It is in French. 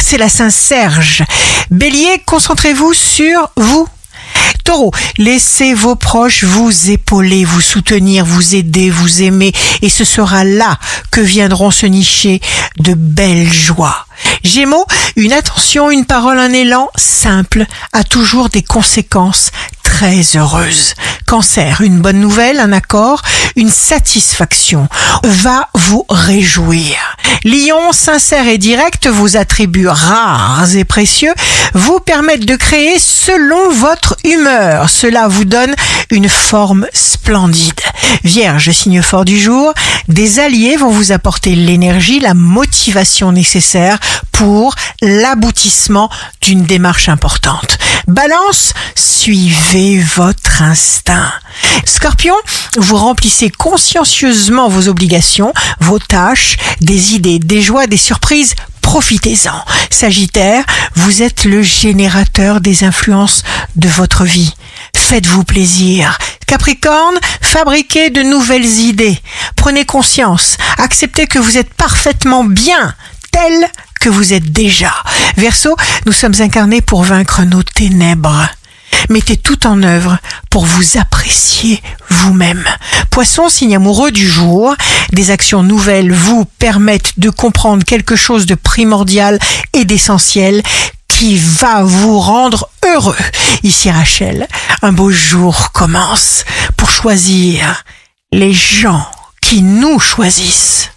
c'est la Saint-Serge. Bélier, concentrez-vous sur vous. Taureau, laissez vos proches vous épauler, vous soutenir, vous aider, vous aimer, et ce sera là que viendront se nicher de belles joies. Gémeaux, une attention, une parole, un élan simple a toujours des conséquences très heureuses. Cancer, une bonne nouvelle, un accord, une satisfaction va vous réjouir. Lion, sincère et direct, vos attributs rares et précieux vous permettent de créer selon votre humeur. Cela vous donne une forme splendide. Vierge, signe fort du jour, des alliés vont vous apporter l'énergie, la motivation nécessaire pour l'aboutissement d'une démarche importante. Balance, suivez votre instinct. Scorpion, vous remplissez consciencieusement vos obligations, vos tâches, des idées, des joies, des surprises. Profitez-en. Sagittaire, vous êtes le générateur des influences de votre vie. Faites-vous plaisir. Capricorne, fabriquez de nouvelles idées. Prenez conscience. Acceptez que vous êtes parfaitement bien, tel que vous êtes déjà. Verseau, nous sommes incarnés pour vaincre nos ténèbres. Mettez tout en œuvre pour vous apprécier vous-même. Poisson, signe amoureux du jour, des actions nouvelles vous permettent de comprendre quelque chose de primordial et d'essentiel qui va vous rendre heureux. Ici Rachel, un beau jour commence pour choisir les gens qui nous choisissent.